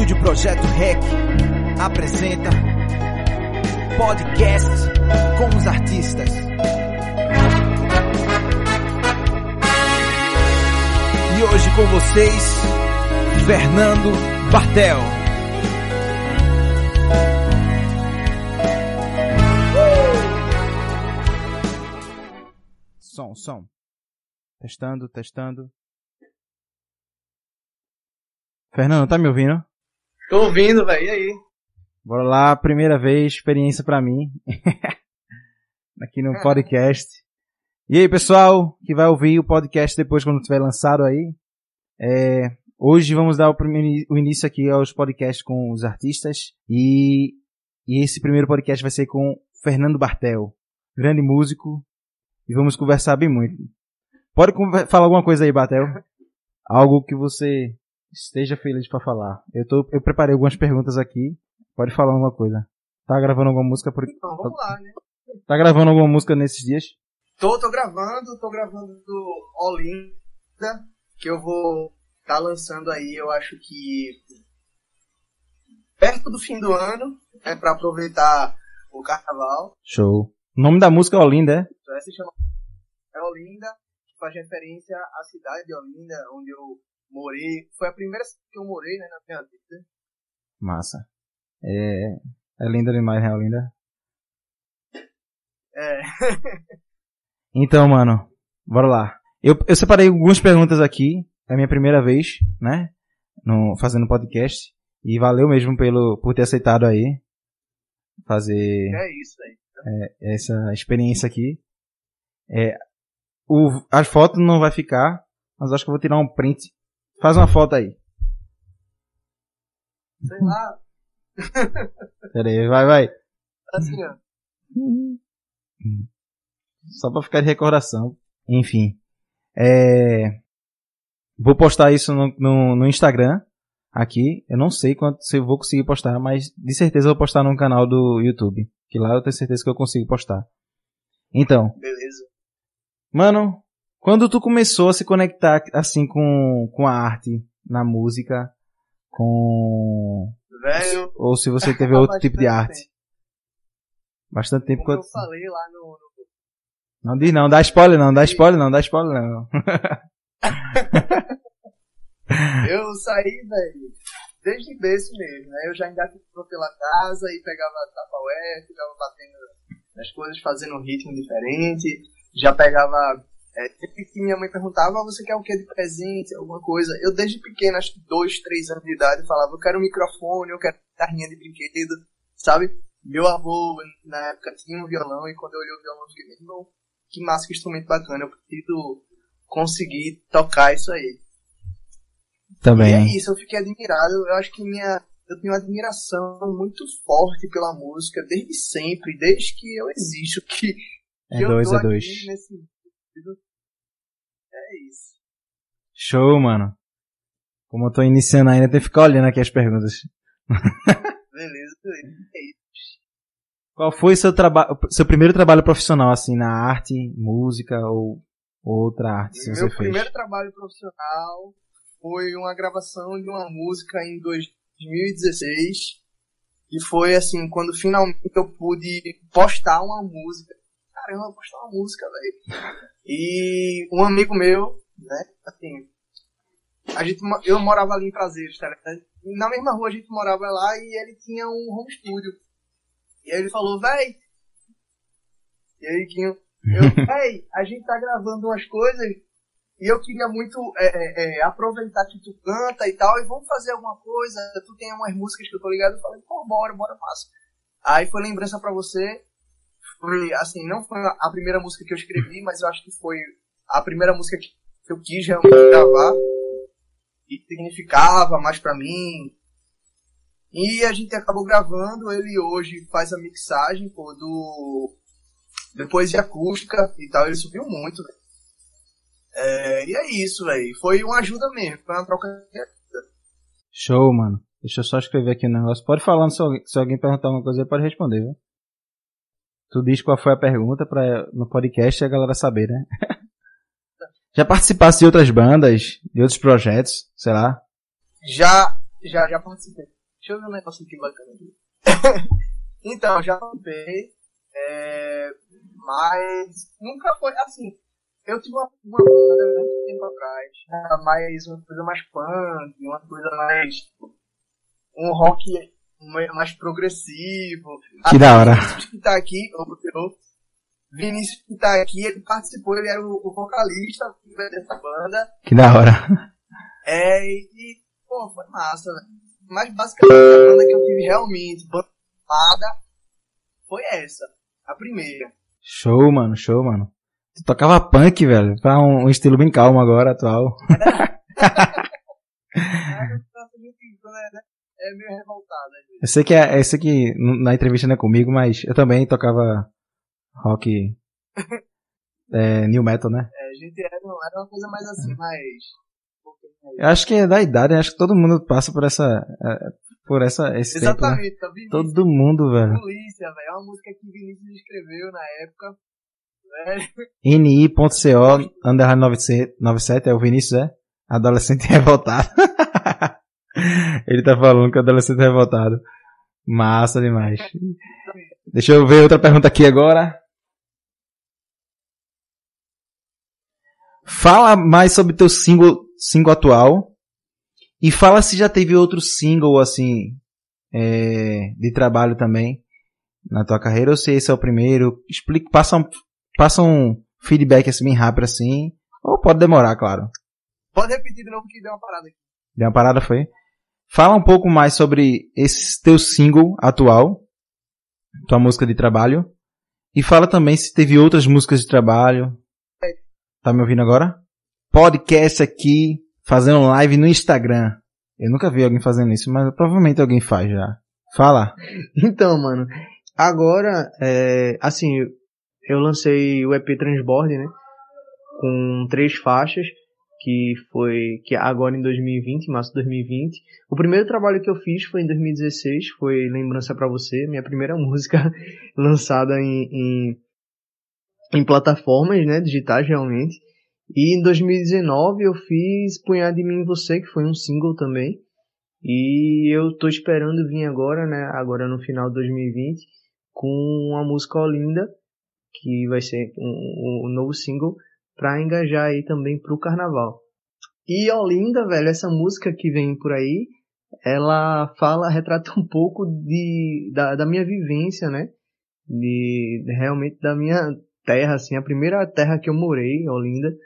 Estúdio Projeto REC apresenta podcast com os artistas. E hoje com vocês, Fernando Bartel. Som, som. Testando, testando. Fernando, tá me ouvindo? Tô ouvindo, velho. E aí? Bora lá, primeira vez, experiência pra mim. Aqui no podcast. E aí, pessoal, que vai ouvir o podcast depois quando tiver lançado aí. É, hoje vamos dar o, primeiro, o início aqui aos podcasts com os artistas. E, e esse primeiro podcast vai ser com Fernando Bartel, grande músico. E vamos conversar bem muito. Pode falar alguma coisa aí, Bartel? Algo que você esteja feliz para falar. Eu, tô, eu preparei algumas perguntas aqui. Pode falar alguma coisa. Tá gravando alguma música por Então, vamos lá, né? Tá gravando alguma música nesses dias? Tô, tô gravando, tô gravando do Olinda, que eu vou tá lançando aí, eu acho que perto do fim do ano, é para aproveitar o carnaval. Show. O nome da música é Olinda, é? Então, é Olinda, que faz referência à cidade de Olinda, onde eu morei. Foi a primeira que eu morei, né, na minha vida. Massa. É, é linda demais, né, Olinda? É. então, mano, bora lá. Eu, eu separei algumas perguntas aqui. É a minha primeira vez, né? No, fazendo podcast. E valeu mesmo pelo, por ter aceitado aí. Fazer. É isso aí. É, essa experiência aqui. É, o, as fotos não vai ficar, mas acho que eu vou tirar um print. Faz uma foto aí. Sei lá. Pera aí, vai, vai. Assim, ó. Só pra ficar de recordação. Enfim. É... Vou postar isso no, no, no, Instagram. Aqui. Eu não sei quanto, se eu vou conseguir postar, mas de certeza eu vou postar no canal do YouTube. Que lá eu tenho certeza que eu consigo postar. Então. Beleza. Mano, quando tu começou a se conectar assim com, com a arte, na música, com. Velho. Ou se você teve outro tipo de arte. Tempo. Bastante tempo Como eu falei lá no, no. Não diz não, dá spoiler não, dá spoiler não, dá spoiler não. eu saí, velho, desde berço mesmo, né? Eu já engatou pela casa e pegava tapaué, ficava batendo nas coisas, fazendo um ritmo diferente. Já pegava é, sempre que minha mãe perguntava, ah, você quer o que de presente, alguma coisa? Eu desde pequeno, acho que dois, três anos de idade, falava, eu quero um microfone, eu quero guitarrinha de brinquedo, sabe? Meu avô, na época, tinha um violão, e quando eu olhei o violão, eu fiquei, meu que massa, que instrumento bacana, eu preciso conseguir tocar isso aí. Também. E é isso, eu fiquei admirado, eu acho que minha, eu tenho uma admiração muito forte pela música, desde sempre, desde que eu existo, que, que é eu dois, tô é dois. nesse é isso. Show, mano. Como eu tô iniciando ainda, tem que ficar olhando aqui as perguntas. Beleza, beleza. É isso. Qual foi seu trabalho, seu primeiro trabalho profissional, assim, na arte, música ou outra arte, se você Meu fez? primeiro trabalho profissional foi uma gravação de uma música em 2016. E foi assim, quando finalmente eu pude postar uma música. Caramba, postar uma música, velho. E um amigo meu, né, assim, a gente, eu morava ali em Prazeres, tá ligado? Na mesma rua a gente morava lá e ele tinha um home studio. E aí ele falou, véi. E aí, Quinho, eu, véi, a gente tá gravando umas coisas e eu queria muito é, é, é, aproveitar que tu canta e tal, e vamos fazer alguma coisa. Tu tem umas músicas que eu tô ligado. Eu falei, pô, bora, bora, massa. Aí foi lembrança pra você. Foi, assim, não foi a primeira música que eu escrevi, mas eu acho que foi a primeira música que eu quis realmente gravar. E significava mais pra mim. E a gente acabou gravando, ele hoje faz a mixagem, pô, do. Depois de acústica e tal, ele subiu muito. É, e é isso, velho. Foi uma ajuda mesmo, foi uma troca de ajuda. Show, mano. Deixa eu só escrever aqui o um negócio. Pode falar, se alguém, se alguém perguntar alguma coisa, pode responder, viu? Tu diz qual foi a pergunta pra, no podcast e a galera saber, né? Já participasse de outras bandas, de outros projetos, sei lá? Já Já, já participei. Deixa eu ver um negócio aqui bacana aqui. então, já participei. É, mas nunca foi assim. Eu tive uma, uma banda muito tempo atrás. Mais uma coisa mais punk, uma coisa mais. Um rock mais progressivo. Que da hora. Vinícius que tá aqui, o Vinícius que tá aqui, ele participou, ele era o, o vocalista dessa banda. Que da hora. É, e, pô, foi massa, né? Mas basicamente a banda que eu tive realmente, banda foi essa. A primeira. Show, mano, show, mano. Tu tocava punk, velho, pra um, um estilo bem calmo agora, atual. é meio revoltado. Eu sei que, é, eu sei que na entrevista não é comigo, mas eu também tocava rock. é, new metal, né? É, a gente era, era uma coisa mais assim, mais. Eu acho que é da idade, acho que todo mundo passa por essa. É, por essa, esse Exatamente, tempo, né? Todo mundo, velho. Polícia, velho. É uma música que Vinícius escreveu na época. NI.co underline 97 é o Vinícius, é? Adolescente revoltado. Ele tá falando que é adolescente revoltado. Massa demais. Deixa eu ver outra pergunta aqui agora. Fala mais sobre teu single, single atual. E fala se já teve outro single, assim, é, de trabalho também na tua carreira, ou se esse é o primeiro. Explica, passa um, passa um feedback assim bem rápido assim. Ou pode demorar, claro. Pode repetir de novo que deu uma parada aqui. Deu uma parada, foi? Fala um pouco mais sobre esse teu single atual, tua música de trabalho. E fala também se teve outras músicas de trabalho. Tá me ouvindo agora? Podcast aqui, fazendo live no Instagram. Eu nunca vi alguém fazendo isso, mas provavelmente alguém faz já. Fala. Então, mano, agora, é, assim, eu lancei o EP Transbord, né? Com três faixas que foi que agora em 2020, março de 2020. O primeiro trabalho que eu fiz foi em 2016, foi Lembrança para você, minha primeira música lançada em, em, em, plataformas, né, digitais realmente. E em 2019 eu fiz Punhado de Mim em Você, que foi um single também. E eu tô esperando vir agora, né, agora no final de 2020, com uma música Olinda, que vai ser um, um novo single para engajar aí também pro carnaval. E Olinda, velho, essa música que vem por aí, ela fala, retrata um pouco de, da, da minha vivência, né? De, realmente da minha terra, assim, a primeira terra que eu morei, Olinda,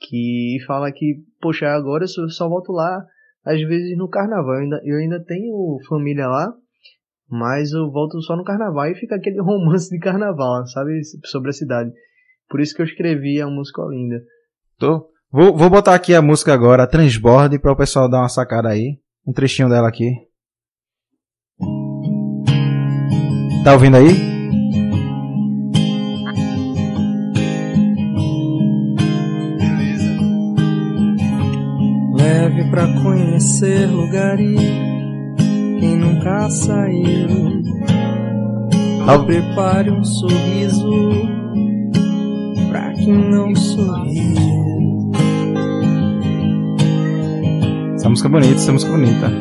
que fala que, poxa, agora eu só volto lá às vezes no carnaval. Eu ainda, eu ainda tenho família lá, mas eu volto só no carnaval e fica aquele romance de carnaval, sabe? Sobre a cidade. Por isso que eu escrevi a música linda. Tô. Vou, vou botar aqui a música agora, Transborde, para o pessoal dar uma sacada aí. Um trechinho dela aqui. Tá ouvindo aí? Beleza. Leve pra conhecer lugares quem nunca saiu. Prepare um sorriso que não sorriu. Essa música é bonita, essa música é bonita.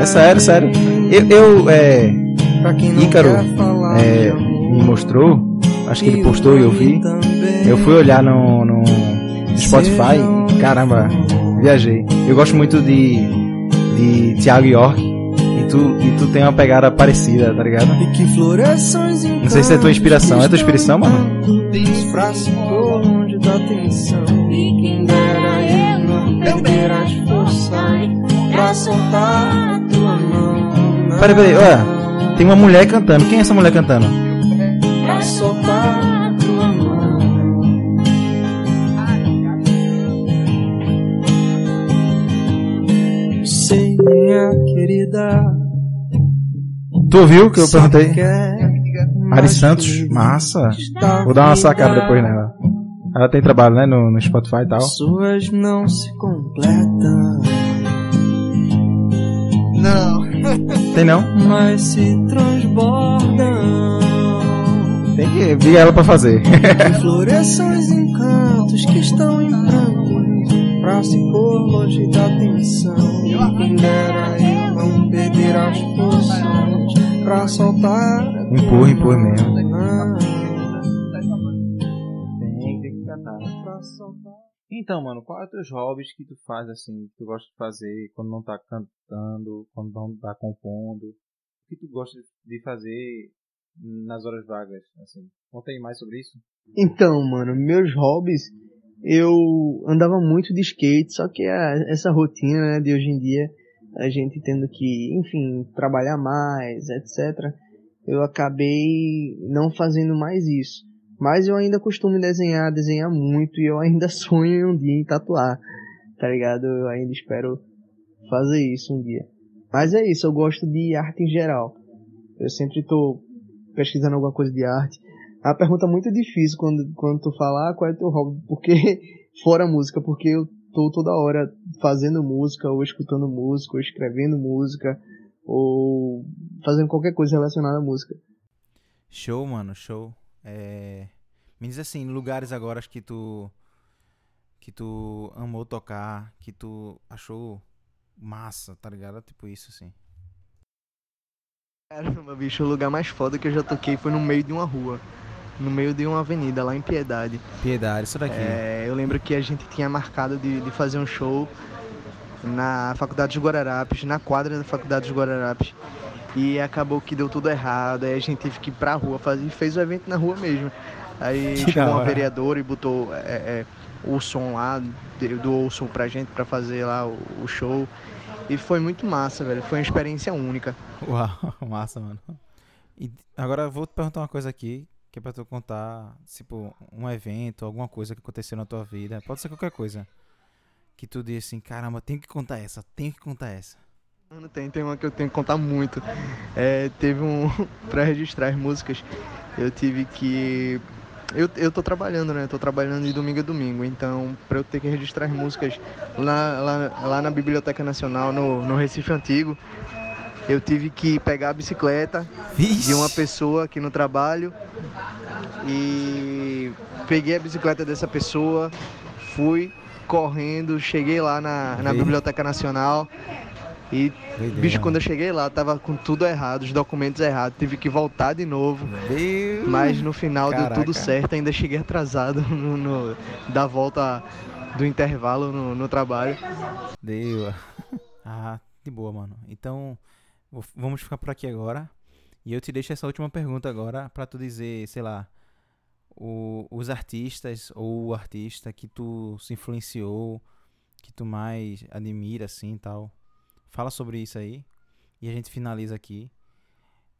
É sério, sério. Eu, eu é, Ícaro é, me mostrou, acho que ele postou e eu vi. Eu fui olhar no, no Spotify, caramba, viajei. Eu gosto muito de, de Thiago York tu, e tu tem uma pegada parecida, tá ligado? Não sei se é tua inspiração. É tua inspiração, mano? Peraí, peraí, olha. Tem uma mulher cantando. Quem é essa mulher cantando? Pra soltar tua mão. Sei, minha querida Tu ouviu que eu perguntei? Ari Santos, massa. Vou dar uma sacada depois nela. Ela tem trabalho, né, no, no Spotify e tal. Suas não se completam. Não. Tem não? Mas se transbordam. Tem que vir ela pra fazer. floresçam os encantos que estão em prantos pra se pôr longe da atenção. Quem dera eu não perder as forças pra soltar. Empurra, empurra mesmo. Tem, tem que cantar. pra soltar. Então, mano, qual é os teus hobbies que tu faz assim, que tu gosta de fazer quando não tá cantando, quando não tá compondo? O que tu gosta de fazer nas horas vagas, assim? Conta aí mais sobre isso. Então, mano, meus hobbies, eu andava muito de skate, só que a- essa rotina né, de hoje em dia, a gente tendo que, enfim, trabalhar mais, etc., eu acabei não fazendo mais isso. Mas eu ainda costumo desenhar, desenhar muito, e eu ainda sonho um dia em tatuar, tá ligado? Eu ainda espero fazer isso um dia. Mas é isso, eu gosto de arte em geral. Eu sempre tô pesquisando alguma coisa de arte. É uma pergunta muito difícil quando, quando tu fala ah, qual é teu hobby, porque fora música, porque eu tô toda hora fazendo música, ou escutando música, ou escrevendo música, ou fazendo qualquer coisa relacionada à música. Show, mano, show. É... Me diz assim, lugares agora que tu que tu amou tocar, que tu achou massa, tá ligado? Tipo isso assim. Caramba, bicho, o lugar mais foda que eu já toquei foi no meio de uma rua. No meio de uma avenida, lá em Piedade. Piedade, isso daqui. É, eu lembro que a gente tinha marcado de, de fazer um show na Faculdade dos Guararapes, na quadra da Faculdade dos Guararapes. E acabou que deu tudo errado, aí a gente teve que ir pra rua, fazer, fez o evento na rua mesmo. Aí Que chegou uma vereadora e botou é, é, o som lá, de- doou o som pra gente pra fazer lá o, o show. E foi muito massa, velho. Foi uma experiência única. Uau, massa, mano. E agora eu vou te perguntar uma coisa aqui, que é pra tu contar, tipo, um evento, alguma coisa que aconteceu na tua vida. Pode ser qualquer coisa. Que tu diz assim, caramba, tenho que contar essa, tenho que contar essa. Mano, tem, tem uma que eu tenho que contar muito. É, teve um. pra registrar as músicas, eu tive que. Eu, eu tô trabalhando, né? Tô trabalhando de domingo a domingo. Então, pra eu ter que registrar as músicas lá, lá, lá na Biblioteca Nacional, no, no Recife Antigo, eu tive que pegar a bicicleta Vixe! de uma pessoa aqui no trabalho e peguei a bicicleta dessa pessoa, fui correndo, cheguei lá na, na. Biblioteca Nacional e Doideira, Bicho, quando eu cheguei lá, tava com tudo errado, os documentos errados, tive que voltar de novo. Mas no final deu Caraca. tudo certo, ainda cheguei atrasado no, no- da volta do intervalo no, no trabalho. Deu. Ah, de boa, mano. Então, vamos ficar por aqui agora. E eu te deixo essa última pergunta agora pra tu dizer, sei lá, o- os artistas ou o artista que tu se influenciou, que tu mais admira, assim, tal. Fala sobre isso aí. E a gente finaliza aqui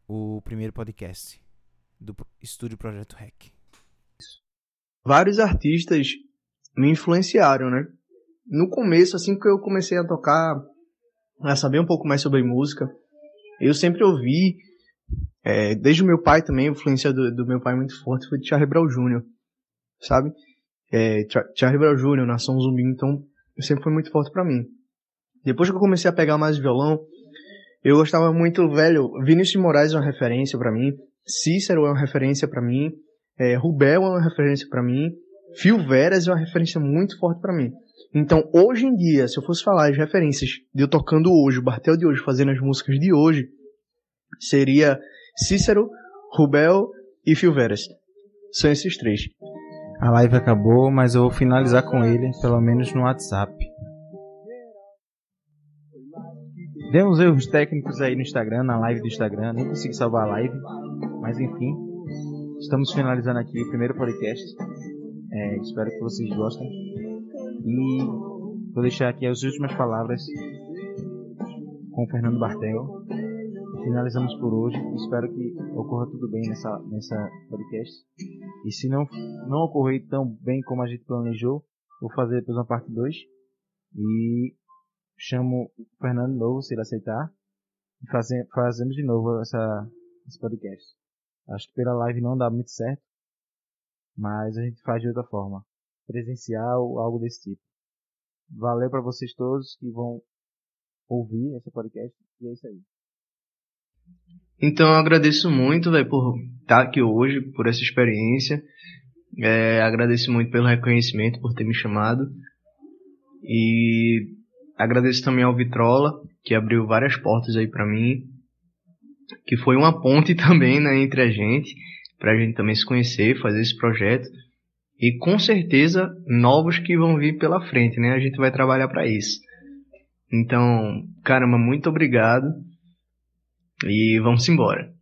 o primeiro podcast do Estúdio Projeto Rec. Vários artistas me influenciaram, né? No começo, assim que eu comecei a tocar, a saber um pouco mais sobre música, eu sempre ouvi, é, desde o meu pai também, a influência do, do meu pai muito forte foi de Charlie Brown Jr., sabe? É, Char- Charlie Brown Jr., Nação Zumbi, então sempre foi muito forte pra mim. Depois que eu comecei a pegar mais violão, eu gostava muito, velho, Vinícius de Moraes é uma referência pra mim, Cícero é uma referência pra mim, é, Rubel é uma referência pra mim, Phil Veras é uma referência muito forte pra mim. Então, hoje em dia, se eu fosse falar as referências de eu tocando hoje, o Bartel de hoje, fazendo as músicas de hoje, seria Cícero, Rubel e Phil Veras. São esses três. A live acabou, mas eu vou finalizar com ele, pelo menos no WhatsApp. Deu uns erros técnicos aí no Instagram, na live do Instagram, nem consegui salvar a live, mas enfim, estamos finalizando aqui o primeiro podcast. É, espero que vocês gostem. E vou deixar aqui as últimas palavras com o Fernando Bartel. Finalizamos por hoje. Espero que ocorra tudo bem nessa, nessa podcast. E se não, não ocorrer tão bem como a gente planejou, vou fazer depois uma parte 2. E chamo o Fernando de novo, se ele aceitar. E faze, fazemos de novo essa, esse podcast. Acho que pela live não dá muito certo. Mas a gente faz de outra forma. Presencial algo desse tipo. Valeu para vocês todos que vão ouvir esse podcast. E é isso aí. Então eu agradeço muito, velho, por estar aqui hoje, por essa experiência. É, agradeço muito pelo reconhecimento, por ter me chamado. E agradeço também ao Vitrola, que abriu várias portas aí para mim, que foi uma ponte também, né, entre a gente, pra gente também se conhecer, fazer esse projeto. E com certeza novos que vão vir pela frente, né? A gente vai trabalhar para isso. Então, caramba, muito obrigado. E vamos embora.